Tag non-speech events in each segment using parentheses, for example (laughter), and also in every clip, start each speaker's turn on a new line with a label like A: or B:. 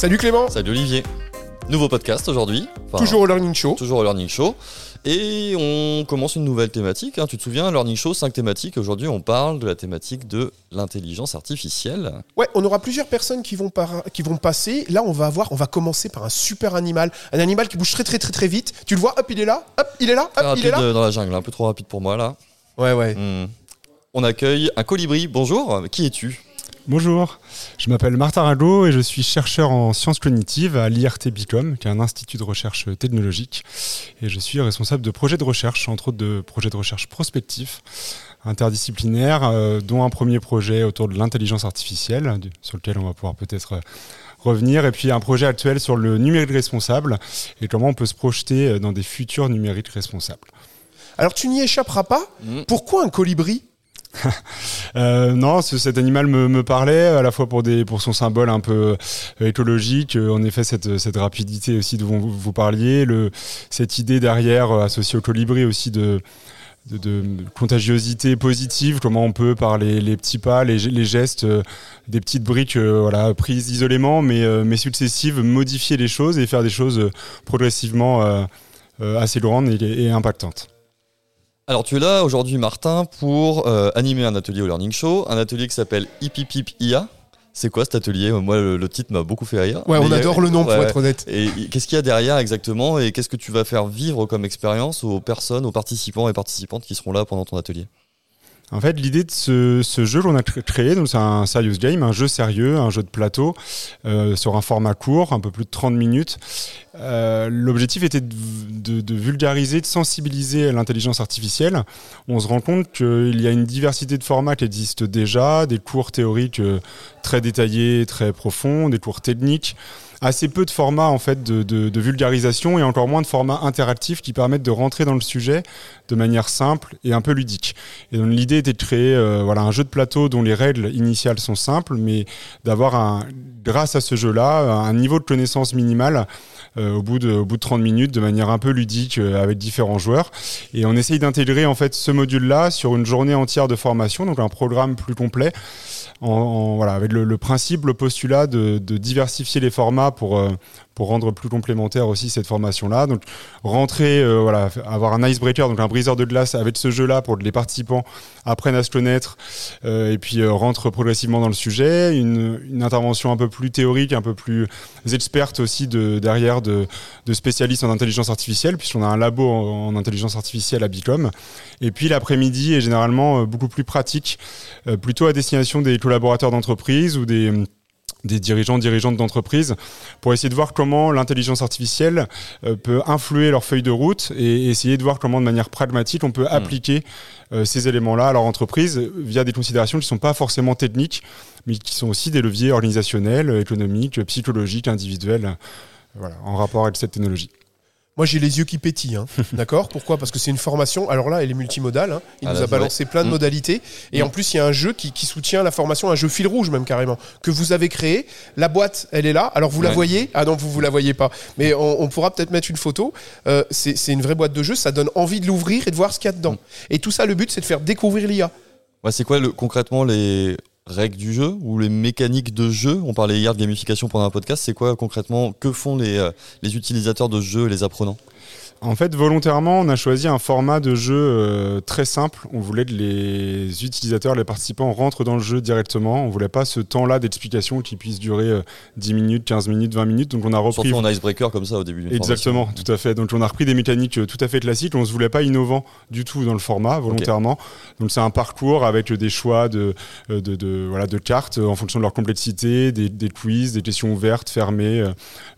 A: Salut Clément.
B: Salut Olivier. Nouveau podcast aujourd'hui.
A: Enfin, toujours au Learning Show.
B: Toujours au Learning Show. Et on commence une nouvelle thématique. Hein. Tu te souviens, Learning Show, cinq thématiques. Aujourd'hui, on parle de la thématique de l'intelligence artificielle.
A: Ouais, on aura plusieurs personnes qui vont, qui vont passer. Là, on va avoir, on va commencer par un super animal. Un animal qui bouge très, très, très, très vite. Tu le vois, hop, il est là, hop, il est là, hop, il est là.
B: dans la jungle, un peu trop rapide pour moi, là.
A: Ouais, ouais. Hmm.
B: On accueille un colibri. Bonjour, qui es-tu?
C: Bonjour, je m'appelle Martin Rago et je suis chercheur en sciences cognitives à l'IRT Bicom, qui est un institut de recherche technologique. Et je suis responsable de projets de recherche, entre autres de projets de recherche prospectifs, interdisciplinaires, euh, dont un premier projet autour de l'intelligence artificielle, sur lequel on va pouvoir peut-être euh, revenir, et puis un projet actuel sur le numérique responsable et comment on peut se projeter euh, dans des futurs numériques responsables.
A: Alors tu n'y échapperas pas. Mm. Pourquoi un colibri? (laughs)
C: euh, non, cet animal me, parlait à la fois pour, son symbole un peu euh, écologique, euh, en effet cette, rapidité aussi dont vous, vous parliez, cette idée derrière associée au colibri aussi de, de, contagiosité positive, comment on peut par les, petits pas, les, gestes, des petites briques prises isolément mais, successives, modifier les choses et faire des choses progressivement assez grandes et impactantes.
B: Alors tu es là aujourd'hui Martin pour euh, animer un atelier au Learning Show, un atelier qui s'appelle Hipipip IA. C'est quoi cet atelier? Moi le, titre m'a beaucoup fait rire.
A: Ouais, on adore le nom pour être honnête.
B: Et qu'est-ce qu'il y a derrière exactement? Et qu'est-ce que tu vas faire vivre comme expérience aux personnes, aux participants et participantes qui seront là pendant ton atelier?
C: En fait, l'idée de ce, ce jeu qu'on a créé, c'est un serious game, un jeu sérieux, un jeu de plateau euh, sur un format court, un peu plus de 30 minutes. Euh, l'objectif était de, vulgariser, de sensibiliser l'intelligence artificielle. On se rend compte qu'il y a une diversité de formats qui existe déjà, des cours théoriques euh, très détaillés, très profonds, des cours techniques assez peu de formats en fait de, vulgarisation et encore moins de formats interactifs qui permettent de rentrer dans le sujet de manière simple et un peu ludique. Et donc l'idée était de créer euh, voilà un jeu de plateau dont les règles initiales sont simples, mais d'avoir un grâce à ce jeu-là un niveau de connaissance minimal euh, au, bout de, au bout de 30 minutes de manière un peu ludique euh, avec différents joueurs. Et on essaye d'intégrer en fait ce module-là sur une journée entière de formation, donc un programme plus complet en, voilà, avec le, principe, le postulat de, de diversifier les formats pour, euh, pour rendre plus complémentaire aussi cette formation-là. Donc rentrer, euh, voilà, avoir un icebreaker, donc un briseur de glace avec ce jeu-là pour que les participants apprennent à se connaître euh, et puis euh, rentrent progressivement dans le sujet. Une, une, intervention un peu plus théorique, un peu plus experte aussi de, derrière de, de spécialistes en intelligence artificielle, puisqu'on a un labo en, en, intelligence artificielle à Bicom. Et puis l'après-midi est généralement beaucoup plus pratique, plutôt à destination des collaborateurs d'entreprise ou des des dirigeants, dirigeantes d'entreprise, pour essayer de voir comment l'intelligence artificielle euh, peut influer leur feuille de route et essayer de voir comment de manière pragmatique on peut hmm. appliquer euh, ces éléments-là à leur entreprise via des considérations qui ne sont pas forcément techniques, mais qui sont aussi des leviers organisationnels, économiques, psychologiques, individuels, voilà, en rapport avec cette technologie.
A: Moi, j'ai les yeux qui pétillent, hein. (laughs) d'accord? Pourquoi? Parce que c'est une formation. Alors là, elle est multimodale. Hein. Il ah, nous a balancé plein de mm. modalités. Et en mm. plus, il y a un jeu qui, soutient la formation, un jeu fil rouge même carrément, que vous avez créé. La boîte, elle est là. Alors vous la voyez? Ah non, vous vous la voyez pas. Mais on, pourra peut-être mettre une photo. Euh, c'est une vraie boîte de jeu. Ça donne envie de l'ouvrir et de voir ce qu'il y a dedans. Mm. Et tout ça, le but, c'est de faire découvrir l'IA.
B: Ouais, c'est quoi le, concrètement les règles du jeu ou les mécaniques de jeu? On parlait hier de gamification pendant un podcast. C'est quoi concrètement Que font les, euh, utilisateurs de jeu et les apprenants?
C: En fait, volontairement, on a choisi un format de jeu euh, très simple. On voulait que les utilisateurs, les participants rentrent dans le jeu directement. On voulait pas ce temps-là d'explication qui puisse durer 10 euh, minutes, 15 minutes, 20 minutes. Donc on a repris.
B: Surtout en icebreaker comme ça au début.
C: Exactement, tout à fait. Donc on a repris des mécaniques euh, tout à fait classiques. On se voulait pas innovant du tout dans le format, volontairement. Donc c'est un parcours avec des choix de, de, de, voilà, de cartes en fonction de leur complexité, des, des quiz, des questions ouvertes, fermées,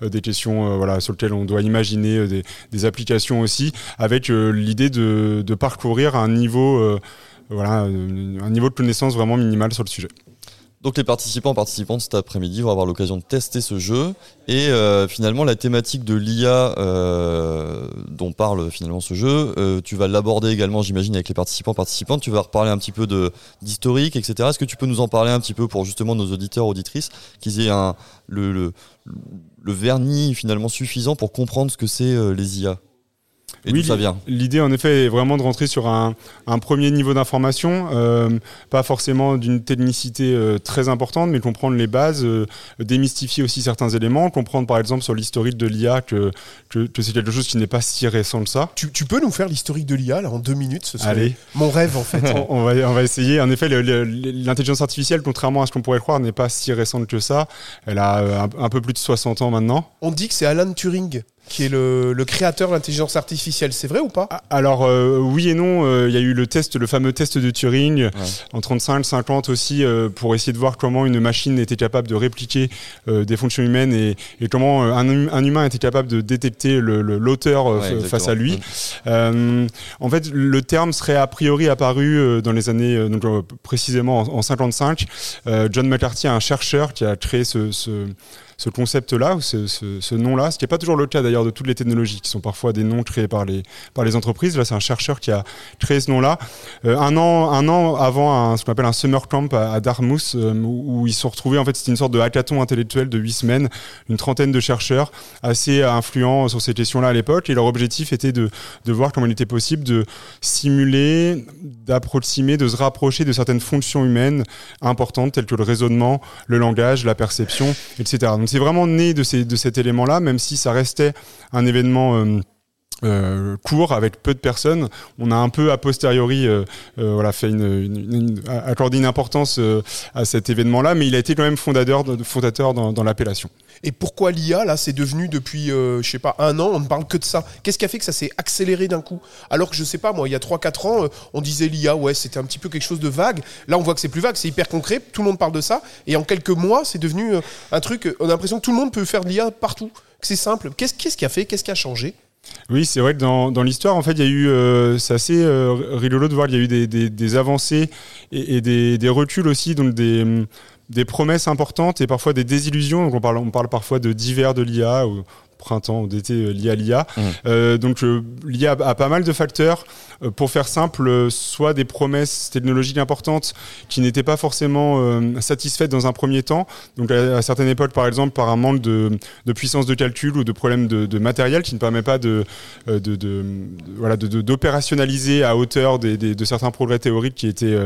C: des questions voilà, sur lesquelles on doit imaginer des, des applications aussi, avec euh, l'idée de, parcourir un niveau, euh, voilà, un niveau de connaissance vraiment minimal sur le sujet.
B: Donc les participants participantes cet après-midi vont avoir l'occasion de tester ce jeu et euh, finalement la thématique de l'IA dont parle finalement ce jeu, tu vas l'aborder également j'imagine avec les participants participantes, tu vas reparler un petit peu d'historique etc. Est-ce que tu peux nous en parler un petit peu pour justement nos auditeurs auditrices qu'ils aient un le, le vernis finalement suffisant pour comprendre ce que c'est les IA et oui, ça vient?
C: L'idée, en effet, est vraiment de rentrer sur un, premier niveau d'information, euh, pas forcément d'une technicité euh, très importante, mais comprendre les bases, euh, démystifier aussi certains éléments, comprendre par exemple sur l'historique de l'IA que, que, c'est quelque chose qui n'est pas si récent que ça.
A: Tu, peux nous faire l'historique de l'IA en deux minutes ce
C: Allez.
A: Mon rêve, en fait. (laughs)
C: on, va, on va essayer. En effet, l'intelligence artificielle, contrairement à ce qu'on pourrait croire, n'est pas si récente que ça. Elle a un, un peu plus de 60 ans maintenant.
A: On dit que c'est Alan Turing qui est le, créateur de l'intelligence artificielle. C'est vrai ou pas?
C: Ah, Alors euh, oui et non. Euh, il y a eu le test, le fameux test de Turing en 35, 50 aussi, euh, pour essayer de voir comment une machine était capable de répliquer des fonctions humaines et, comment un, humain était capable de détecter l'auteur face à lui. Mm. en fait, le terme serait a priori apparu dans les années, donc précisément en, 55. John McCarthy, un chercheur qui a créé ce ce concept-là, ce, ce, nom-là, ce qui n'est pas toujours le cas d'ailleurs de toutes les technologies, qui sont parfois des noms créés par les, par les entreprises. Là, c'est un chercheur qui a créé ce nom-là. Euh, un, an, un an avant ce qu'on appelle un summer camp à, Dartmouth, euh, où, ils se sont retrouvés, en fait, c'était une sorte de hackathon intellectuel de huit semaines, une trentaine de chercheurs assez influents sur ces questions-là à l'époque, et leur objectif était de, de voir comment il était possible de simuler, d'approximer, de se rapprocher de certaines fonctions humaines importantes, telles que le raisonnement, le langage, la perception, etc. Donc c'est vraiment né de, de cet élément-là, même si ça restait un événement euh, euh, court avec peu de personnes, on a un peu a posteriori euh, voilà fait une, accordé une importance à cet événement-là, mais il a été quand même fondateur, fondateur dans, l'appellation.
A: Et pourquoi l'IA là, c'est devenu depuis je sais pas un an, on ne parle que de ça. Qu'est-ce qui a fait que ça s'est accéléré d'un coup? Alors que je sais pas moi, il y a 3-4 ans, on disait l'IA, ouais, c'était un petit peu quelque chose de vague. Là, on voit que c'est plus vague, c'est hyper concret. Tout le monde parle de ça, et en quelques mois, c'est devenu un truc. On a l'impression que tout le monde peut faire de l'IA partout. Que c'est simple. Qu'est-ce qui a fait? Qu'est-ce qui a changé?
C: Oui, c'est vrai que dans, dans l'histoire, en fait, il y a eu, euh, c'est assez euh, rigolo de voir, il y a eu des, des, avancées et, des, des, reculs aussi, donc des, promesses importantes et parfois des désillusions. Donc on parle, on parle parfois de divers de l'IA printemps ou d'été euh, lié à l'IA. Mmh. Euh, donc euh, l'IA a pas mal de facteurs. pour faire simple, soit des promesses technologiques importantes qui n'étaient pas forcément satisfaites dans un premier temps. Donc à, certaines époques, par exemple, par un manque de, de puissance de calcul ou de problèmes de, de, matériel qui ne permet pas de, de, de voilà, d'opérationnaliser à hauteur des, des, de certains progrès théoriques qui étaient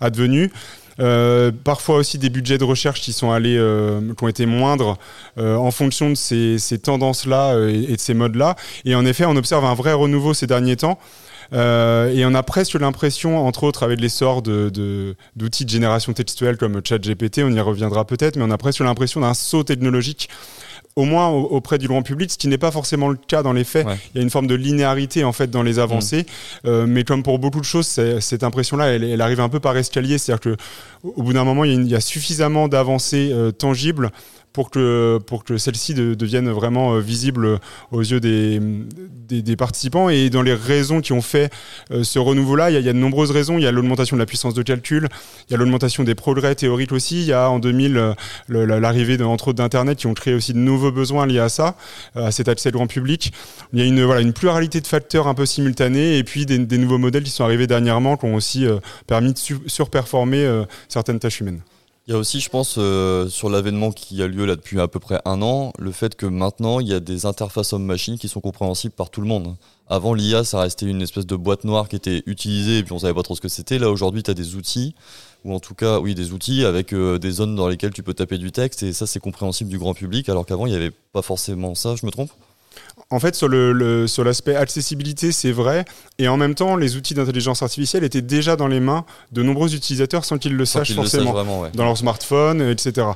C: advenus. Euh, parfois aussi des budgets de recherche qui sont allés, euh, qui ont été moindres euh, en fonction de ces, ces tendances-là et, de ces modes-là. Et en effet, on observe un vrai renouveau ces derniers temps. Euh, et on a presque l'impression, entre autres avec l'essor d'outils de, de, génération textuelle comme ChatGPT, on y reviendra peut-être, mais on a presque l'impression d'un saut technologique au moins auprès du grand public, ce qui n'est pas forcément le cas dans les faits. Il y a une forme de linéarité en fait dans les avancées, mm. euh, mais comme pour beaucoup de choses, cette impression-là, elle, elle, arrive un peu par escalier, c'est-à-dire que au bout d'un moment, il y, a il y, a suffisamment d'avancées euh, tangibles pour que, pour que celle-ci de, devienne vraiment euh, visible aux yeux des, des, participants. Et dans les raisons qui ont fait euh, ce renouveau-là, il y, a de nombreuses raisons. Il y a l'augmentation de la puissance de calcul, il y a l'augmentation des progrès théoriques aussi. Il y a en 2000 euh, l'arrivée, entre autres, d'Internet qui ont créé aussi de nouveaux besoins liés à ça, à cet accès grand public. Il y a une, voilà, une pluralité de facteurs un peu simultanés et puis des nouveaux modèles qui sont arrivés dernièrement qui ont aussi permis de surperformer certaines tâches humaines.
B: Il y a aussi, je pense, euh, sur l'avènement qui a lieu là depuis à peu près un an, le fait que maintenant, il y a des interfaces homme-machine qui sont compréhensibles par tout le monde. Avant, l'IA, ça restait une espèce de boîte noire qui était utilisée et puis on savait pas trop ce que c'était. Là, aujourd'hui, tu as des outils, ou en tout cas, oui, des outils avec euh, des zones dans lesquelles tu peux taper du texte et ça, c'est compréhensible du grand public, alors qu'avant, il n'y avait pas forcément ça, je me trompe?
C: En fait, sur le, sur l'aspect accessibilité, c'est vrai. Et en même temps, les outils d'intelligence artificielle étaient déjà dans les mains de nombreux utilisateurs sans qu'ils le sachent forcément, dans leur smartphone, etc.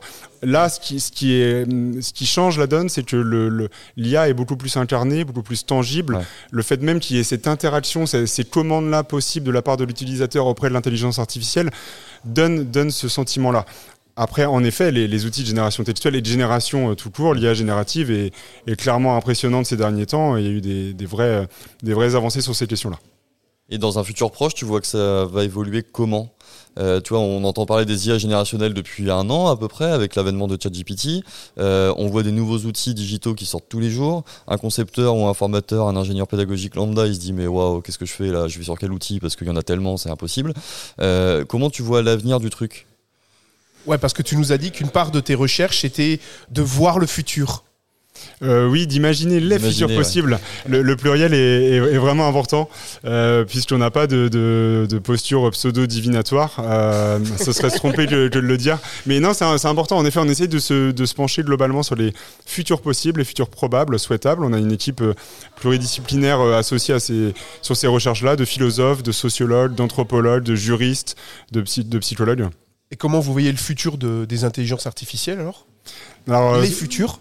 C: Là, ce qui, ce qui, est, ce qui change la donne, c'est que le, l'IA est beaucoup plus incarné, beaucoup plus tangible. Le fait même qu'il y ait cette interaction, ces, ces commandes-là possibles de la part de l'utilisateur auprès de l'intelligence artificielle, donne, donne ce sentiment-là. Après, en effet, les, outils de génération textuelle et de génération euh, tout court, l'IA générative est, clairement impressionnante ces derniers temps. Il y a eu des, vraies avancées sur ces questions-là.
B: Et dans un futur proche, tu vois que ça va évoluer comment? Euh, tu vois, on entend parler des IA générationnelles depuis un an à peu près avec l'avènement de ChatGPT. Euh, on voit des nouveaux outils digitaux qui sortent tous les jours. Un concepteur ou un formateur, un ingénieur pédagogique lambda, il se dit mais waouh, qu'est-ce que je fais là? Je vais sur quel outil? Parce qu'il y en a tellement, c'est impossible. comment tu vois l'avenir du truc?
A: Ouais, parce que tu nous as dit qu'une part de tes recherches était de voir le futur.
C: euh, Oui, d'imaginer les futurs possibles. Le, pluriel est, vraiment important, euh, puisqu'on n'a pas de, de, posture pseudo-divinatoire. Euh, ce serait se tromper de, de, le dire. Mais non, c'est important. En effet, on essaie de se, de se pencher globalement sur les futurs possibles, les futurs probables, souhaitables. On a une équipe euh, pluridisciplinaire associée à ces, sur ces recherches-là, de philosophes, de sociologues, d'anthropologues, de juristes, de, de psychologues.
A: Et comment vous voyez le futur des intelligences artificielles alors, alors Les futurs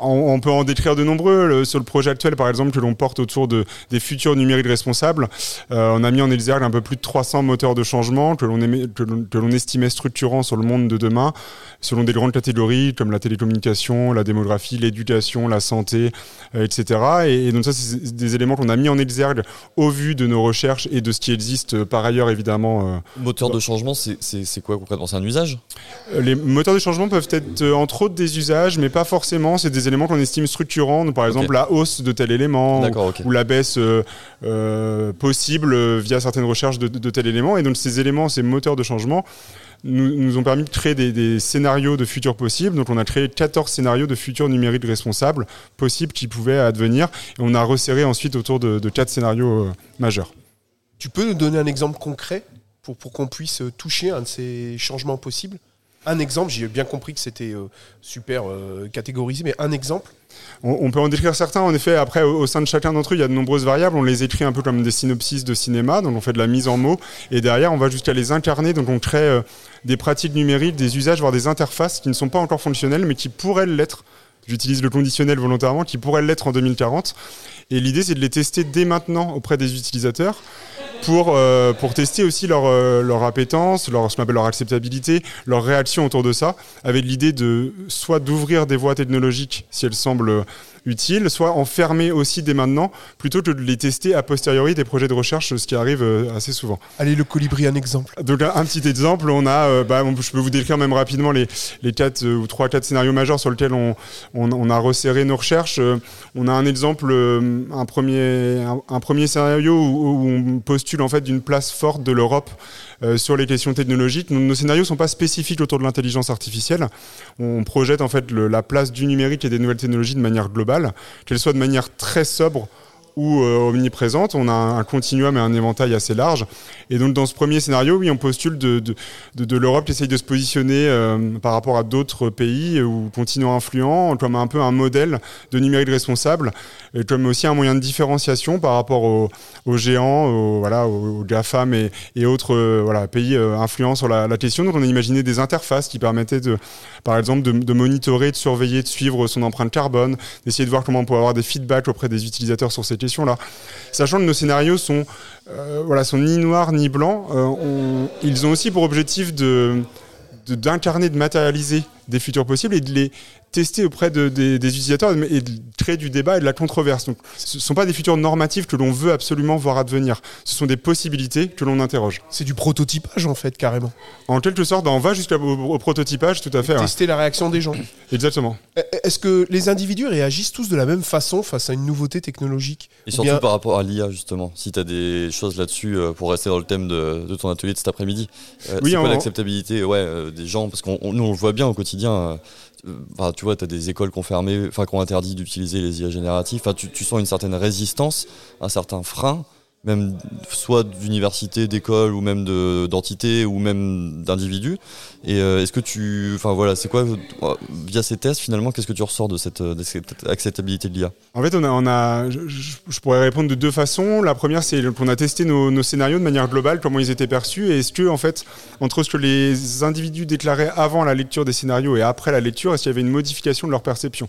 C: on, peut en décrire de nombreux. sur le projet actuel, par exemple, que l'on porte autour de, des futurs numériques responsables, euh, on a mis en exergue un peu plus de 300 moteurs de changement que l'on estimait structurants sur le monde de demain, selon des grandes catégories comme la télécommunication, la démographie, l'éducation, la santé, euh, etc. Et, donc ça, c'est des éléments qu'on a mis en exergue au vu de nos recherches et de ce qui existe euh, par ailleurs, évidemment.
B: Moteur de changement, c'est quoi concrètement? C'est un usage?
C: Les moteurs de changement peuvent être entre autres des usages, mais pas forcément. C'est des éléments qu'on estime structurants, par exemple la hausse de tel élément ou, la baisse euh, euh, possible euh, via certaines recherches de, tel élément. Et donc ces éléments, ces moteurs de changement, nous, ont permis de créer des, scénarios de futurs possibles. Donc on a créé 14 scénarios de futurs numériques responsables possibles qui pouvaient advenir. Et on a resserré ensuite autour de, de 4 scénarios majeurs.
A: Tu peux nous donner un exemple concret pour, pour qu'on puisse toucher un de ces changements possibles? Un exemple, j'ai bien compris que c'était euh, super euh, catégorisé, mais un exemple
C: on, peut en décrire certains, en effet. Au, sein de chacun d'entre eux, il y a de nombreuses variables. On les écrit un peu comme des synopsis de cinéma, donc on fait de la mise en mots. Et derrière, on va jusqu'à les incarner. Donc on crée euh, des pratiques numériques, des usages, voire des interfaces qui ne sont pas encore fonctionnelles, mais qui pourraient l'être. J'utilise le conditionnel volontairement, qui pourraient l'être en 2040. Et l'idée, c'est de les tester dès maintenant auprès des utilisateurs pour, euh, pour tester aussi leur, euh, leur appétence, leur, ce qu'on appelle leur acceptabilité, leur réaction autour de ça, avec l'idée de soit d'ouvrir des voies technologiques si elles semblent utile, soit enfermer aussi dès maintenant, plutôt que de les tester a posteriori des projets de recherche, ce qui arrive euh, assez souvent.
A: Allez, le colibri, un exemple.
C: Donc un, petit exemple, on a, euh, bah, je peux vous décrire même rapidement les, les 4 euh, ou 3 quatre scénarios majeurs sur lesquels on, on, a resserré nos recherches. on a un exemple, un premier, un, premier scénario où, où, on postule en fait d'une place forte de l'Europe euh, sur les questions technologiques. Nos, scénarios ne sont pas spécifiques autour de l'intelligence artificielle. On projette en fait la place du numérique et des nouvelles technologies de manière globale, qu'elles soient de manière très sobre ou euh, omniprésente. On a un, continuum et un éventail assez large. Et donc dans ce premier scénario, oui, on postule de, l'Europe qui essaye de se positionner euh, par rapport à d'autres pays ou continents influents comme un peu un modèle de numérique responsable et comme aussi un moyen de différenciation par rapport aux, géants, aux, voilà, aux, GAFAM et, autres euh, pays influents sur la, question. Donc on a imaginé des interfaces qui permettaient de, par exemple, de, monitorer, de surveiller, de suivre son empreinte carbone, d'essayer de voir comment on peut avoir des feedbacks auprès des utilisateurs sur ces Sachant que nos scénarios sont, euh, sont ni noirs ni blancs, euh, ils ont aussi pour objectif de d'incarner, de, matérialiser des futurs possibles et de les tester auprès de, des, utilisateurs et de créer du débat et de la controverse. Donc, ce ne sont pas des futurs normatifs que l'on veut absolument voir advenir. Ce sont des possibilités que l'on interroge.
A: C'est du prototypage en fait, carrément.
C: En quelque sorte, on va jusqu'au au prototypage, tout à fait.
A: Tester la réaction des gens. (clears throat)
C: Exactement.
A: E, e, est-ce que les individus réagissent tous de la même façon face à une nouveauté technologique
B: Et surtout par rapport à l'IA, justement. Si tu as des choses là-dessus, euh, pour rester dans le thème de, ton atelier de cet après-midi, euh, oui, c'est quoi l'acceptabilité ouais, euh, des gens? Parce qu'on nous, on le voit bien au quotidien Enfin, tu tu as des écoles qui ont fermé, enfin, qui ont interdit d'utiliser les IA génératifs. Enfin, tu, sens une certaine résistance, un certain frein même soit d'université, d'école ou même d'entité ou même d'individus. Et euh, est-ce que tu, enfin voilà, c'est quoi via ces tests finalement, qu'est-ce que tu ressors de cette, acceptabilité de l'IA
C: En fait, on a je, pourrais répondre de deux façons. La première, c'est qu'on a testé nos, nos, scénarios de manière globale, comment ils étaient perçus, et est-ce que en fait, entre ce que les individus déclaraient avant la lecture des scénarios et après la lecture, est-ce qu'il y avait une modification de leur perception?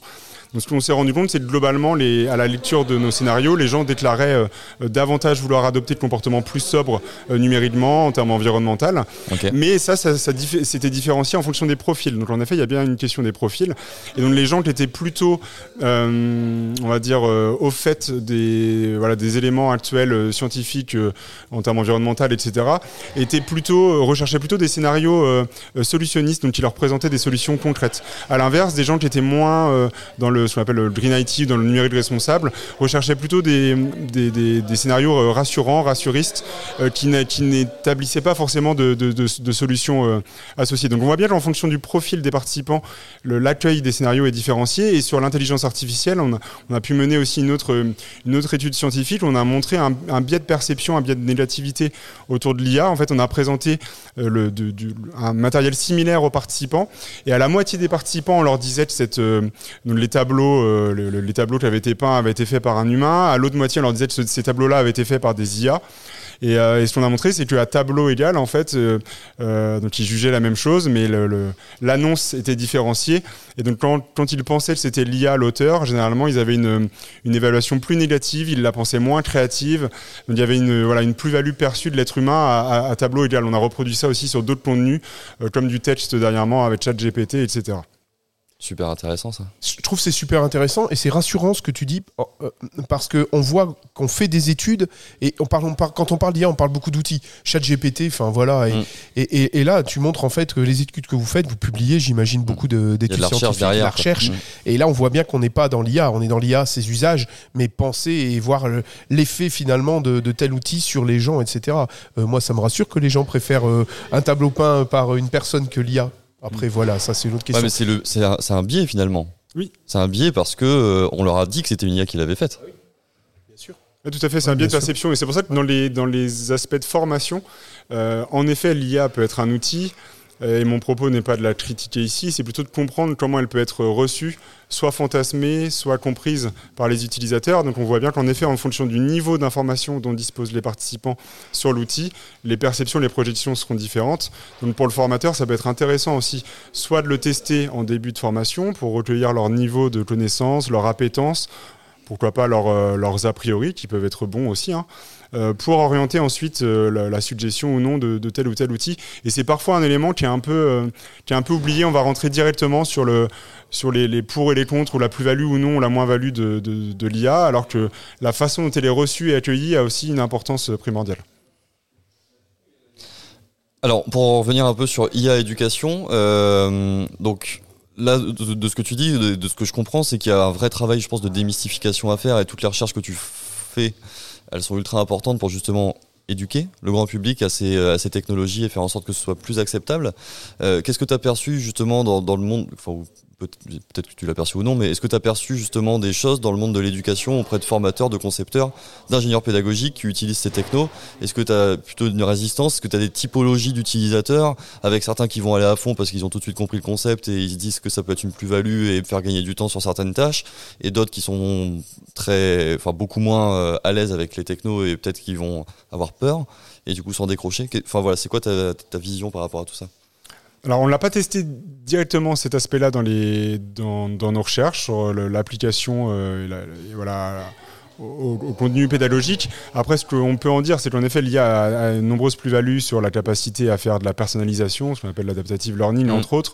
C: Donc ce qu'on s'est rendu compte, c'est que globalement, les, à la lecture de nos scénarios, les gens déclaraient euh, euh, davantage vouloir adopter de comportements plus sobres euh, numériquement, en termes environnementaux. Mais ça, ça, ça c'était différencié en fonction des profils. Donc en effet, il y a bien une question des profils. Et donc les gens qui étaient plutôt, on va dire, au fait des, voilà, des éléments actuels scientifiques en termes environnementaux, etc., étaient plutôt, recherchaient plutôt des scénarios solutionnistes, donc qui leur présentaient des solutions concrètes. À l'inverse, des gens qui étaient moins dans le ce qu'on appelle le Green IT, dans le numérique responsable, recherchait plutôt des, scénarios rassurants, rassuristes, qui n'établissaient pas forcément de, solutions associées. Donc on voit bien qu'en fonction du profil des participants, l'accueil des scénarios est différencié. Et sur l'intelligence artificielle, on a, pu mener aussi une autre, étude scientifique. On a montré un, biais de perception, un biais de négativité autour de l'IA. En fait, on a présenté un matériel similaire aux participants. Et à la moitié des participants, on leur disait que cette, euh, les, euh, les tableaux qui avaient été peints avaient été faits par un humain. À l'autre moitié, on leur disait que ces tableaux-là avaient été faits par des IA. Et, euh, et, ce qu'on a montré, c'est qu'à tableau égal, en fait, euh, donc ils jugeaient la même chose, mais l'annonce était différenciée. Et donc quand, ils pensaient que c'était l'IA l'auteur, généralement ils avaient une, évaluation plus négative, ils la pensaient moins créative. Donc il y avait une, plus-value perçue de l'être humain à, à, tableau égal. On a reproduit ça aussi sur d'autres contenus, comme du texte dernièrement avec ChatGPT, etc.
B: Super intéressant ça.
A: Je trouve c'est super intéressant et c'est rassurant ce que tu dis oh, euh, parce que on voit qu'on fait des études et on parle, on parle quand on parle d'IA on parle beaucoup d'outils chat GPT enfin voilà mm. et, et, et, là tu montres en fait que les études que vous faites vous publiez j'imagine mm. beaucoup d'études
B: de,
A: scientifiques
B: derrière,
A: la recherche mm. et là on voit bien qu'on n'est pas dans l'IA on est dans l'IA ses usages mais penser et voir l'effet finalement de, de, tel outil sur les gens etc euh, moi ça me rassure que les gens préfèrent euh, un tableau peint par une personne que l'IA après, voilà, ça c'est une autre question.
B: mais c'est, le, c'est, un, c'est un biais finalement.
C: Oui.
B: C'est un biais parce que euh, on leur a dit que c'était une IA qui l'avait faite. Oui,
C: bien sûr. tout à fait, c'est un biais de perception. Et c'est pour ça que dans les, dans les aspects de formation, euh, en effet, l'IA peut être un outil. Et mon propos n'est pas de la critiquer ici, c'est plutôt de comprendre comment elle peut être reçue, soit fantasmée, soit comprise par les utilisateurs. Donc on voit bien qu'en effet, en fonction du niveau d'information dont disposent les participants sur l'outil, les perceptions, les projections seront différentes. Donc pour le formateur, ça peut être intéressant aussi, soit de le tester en début de formation pour recueillir leur niveau de connaissance, leur appétence, pourquoi pas euh, leurs a priori qui peuvent être bons aussi. Hein. Euh, pour orienter ensuite euh, la, suggestion ou non de, tel ou tel outil. Et c'est parfois un élément qui est un peu, euh, qui est un peu oublié. On va rentrer directement sur, le, sur les, pour et les contre, ou la plus-value ou non, ou la moins-value de, l'IA, alors que la façon dont elle est reçue et accueillie a aussi une importance primordiale.
B: Alors, pour revenir un peu sur IA éducation, donc là, de, de, ce que tu dis, de, de ce que je comprends, c'est qu'il y a un vrai travail, je pense, de démystification à faire et toutes les recherches que tu fais elles sont ultra importantes pour justement éduquer le grand public à ces, technologies et faire en sorte que ce soit plus acceptable. Euh, Qu'est-ce que tu as perçu justement dans, le monde, peut-être que tu l'as perçu ou non, mais est-ce que tu as perçu justement des choses dans le monde de l'éducation auprès de formateurs, de concepteurs, d'ingénieurs pédagogiques qui utilisent ces technos? Est-ce que tu as plutôt une résistance? Est-ce que tu as des typologies d'utilisateurs avec certains qui vont aller à fond parce qu'ils ont tout de suite compris le concept et ils se disent que ça peut être une plus-value et faire gagner du temps sur certaines tâches? Et d'autres qui sont très, enfin beaucoup moins euh, à l'aise avec les technos et peut-être qu'ils vont avoir peur et du coup s'en décrocher. Enfin voilà, c'est quoi ta vision par rapport à tout ça?
C: Alors, on l'a pas testé directement cet aspect-là dans, les, dans, dans nos recherches sur l'application euh, voilà, au, contenu pédagogique. Après, ce qu'on peut en dire, c'est qu'en effet, il y a de nombreuses plus-values sur la capacité à faire de la personnalisation, ce qu'on appelle l'adaptative learning, mmh. entre autres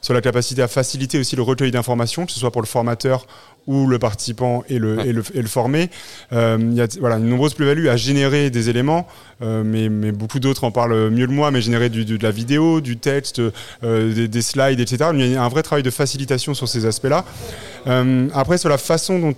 C: sur la capacité à faciliter aussi le recueil d'informations, que ce soit pour le formateur ou le participant et le, et le, et le formé. Euh, il y a voilà, une nombreuse plus-value à générer des éléments, euh, mais, mais, beaucoup d'autres en parlent mieux que moi, mais générer du, de la vidéo, du texte, euh, des, des, slides, etc. Il y a un vrai travail de facilitation sur ces aspects-là. Après, sur la façon dont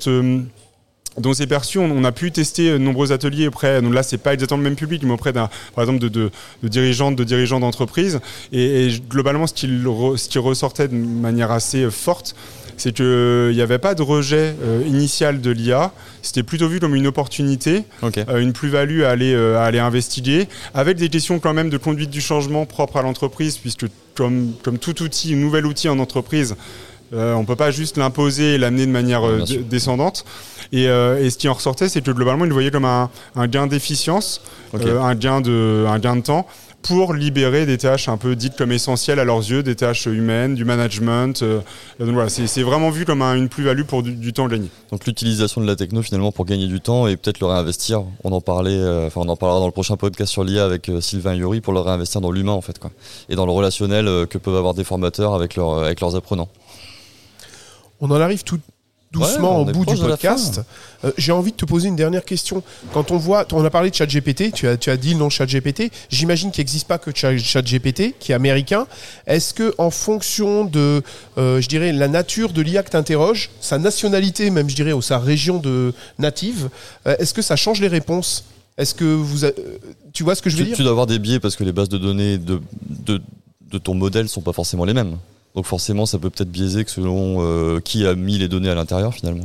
C: euh, dont c'est perçu, on, a pu tester de nombreux ateliers auprès, donc là c'est pas exactement le même public, mais auprès d'un, par exemple de, de, de dirigeantes, de dirigeants d'entreprise, et, et, globalement ce qui, ce qui ressortait de manière assez forte, c'est qu'il n'y avait pas de rejet euh, initial de l'IA, c'était plutôt vu comme une opportunité,
B: okay.
C: euh, une plus-value à aller, euh, à aller investiguer, avec des questions quand même de conduite du changement propre à l'entreprise, puisque comme, comme tout outil, un nouvel outil en entreprise, euh, on peut pas juste l'imposer et l'amener de manière euh, descendante. Et, euh, et, ce qui en ressortait, c'est que globalement, ils le voyaient comme un, un gain d'efficience, okay. Euh, un, gain de, un gain de temps pour libérer des tâches un peu dites comme essentielles à leurs yeux, des tâches humaines, du management. Euh, donc voilà, c'est vraiment vu comme un, une plus-value pour du, du, temps gagné.
B: Donc l'utilisation de la techno finalement pour gagner du temps et peut-être le réinvestir. On en parlait, euh, enfin on en parlera dans le prochain podcast sur l'IA avec euh, Sylvain Yuri pour le réinvestir dans l'humain en fait quoi, et dans le relationnel que peuvent avoir des formateurs avec, leur, avec leurs apprenants.
A: On en arrive tout doucement au bout du podcast. Euh, j'ai envie de te poser une dernière question. Quand on voit, on a parlé de ChatGPT, tu as, tu as dit le nom ChatGPT. J'imagine qu'il n'existe pas que ChatGPT, qui est américain. Est-ce que en fonction de, euh, je dirais, la nature de l'IA que tu interroges, sa nationalité même, je dirais, ou sa région de native, euh, est-ce que ça change les réponses? Est-ce que vous, tu vois ce que je veux dire?
B: Tu dois avoir des biais parce que les bases de données de, de, de ton modèle sont pas forcément les mêmes. Donc forcément, ça peut peut-être biaiser que selon euh, qui a mis les données à l'intérieur finalement.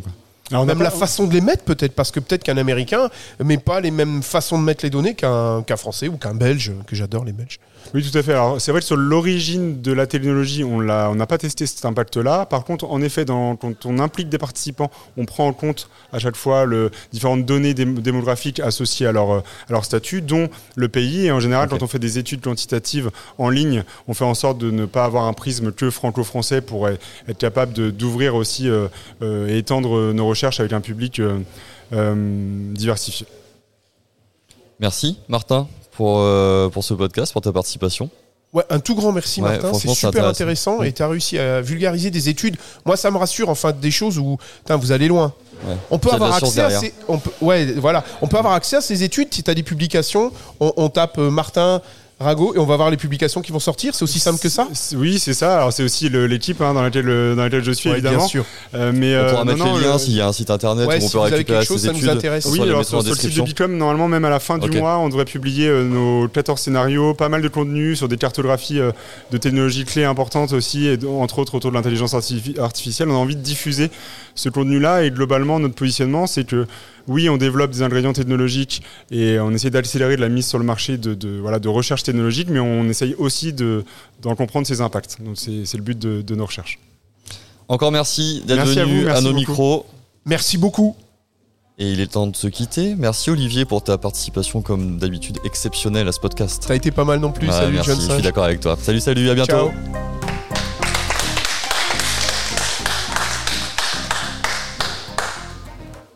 A: Alors même la façon de les mettre peut-être, parce que peut-être qu'un Américain met pas les mêmes façons de mettre les données qu'un Français ou qu'un Belge, que j'adore les Belges.
C: Oui, tout à fait. Alors, c'est vrai que sur l'origine de la technologie, on n'a on pas testé cet impact-là. Par contre, en effet, dans, quand on implique des participants, on prend en compte à chaque fois le, différentes données démographiques associées à leur, à leur statut, dont le pays. Et en général, quand on fait des études quantitatives en ligne, on fait en sorte de ne pas avoir un prisme que franco-français pour être capable d'ouvrir aussi euh, euh, et étendre nos recherches avec un public euh, diversifié.
B: Merci, Martin? Pour, euh, pour ce podcast, pour ta participation.
A: Ouais, un tout grand merci Martin, c'est super intéressant, et tu as réussi à vulgariser des études. Moi ça me rassure enfin des choses où vous allez loin. On peut avoir accès à ces, on peut, ouais, voilà, on peut avoir accès à ces études. Si tu as des publications, on, on tape euh, Martin Rago et on va voir les publications qui vont sortir. C'est aussi simple que ça
C: Oui, c'est ça. Alors c'est aussi l'équipe hein, dans, laquelle, euh, dans laquelle je suis évidemment. Bien
B: sûr. Euh, mais, on pourra euh, mettre les liens s'il y a un site internet où on peut récupérer ces études. Ça nous
A: intéresse.
C: Oui, alors sur, le site de Bicom, normalement même à la fin du mois, on devrait publier nos 14 scénarios, pas mal de contenu sur des cartographies de technologies clés importantes aussi, et entre autres autour de l'intelligence artificielle. On a envie de diffuser ce contenu-là et globalement notre positionnement, c'est que oui, on développe des ingrédients technologiques et on essaie d'accélérer la mise sur le marché de, voilà, de recherche technologique, mais on essaye aussi d'en comprendre ses impacts. Donc c'est le but de, nos recherches.
B: Encore merci d'être venu à, nos micros.
A: Merci beaucoup.
B: Et il est temps de se quitter. Merci Olivier pour ta participation comme d'habitude exceptionnelle à ce podcast.
A: Ça a été pas mal non plus. salut
B: merci, Je suis d'accord avec toi. Salut, salut, à bientôt. Ciao.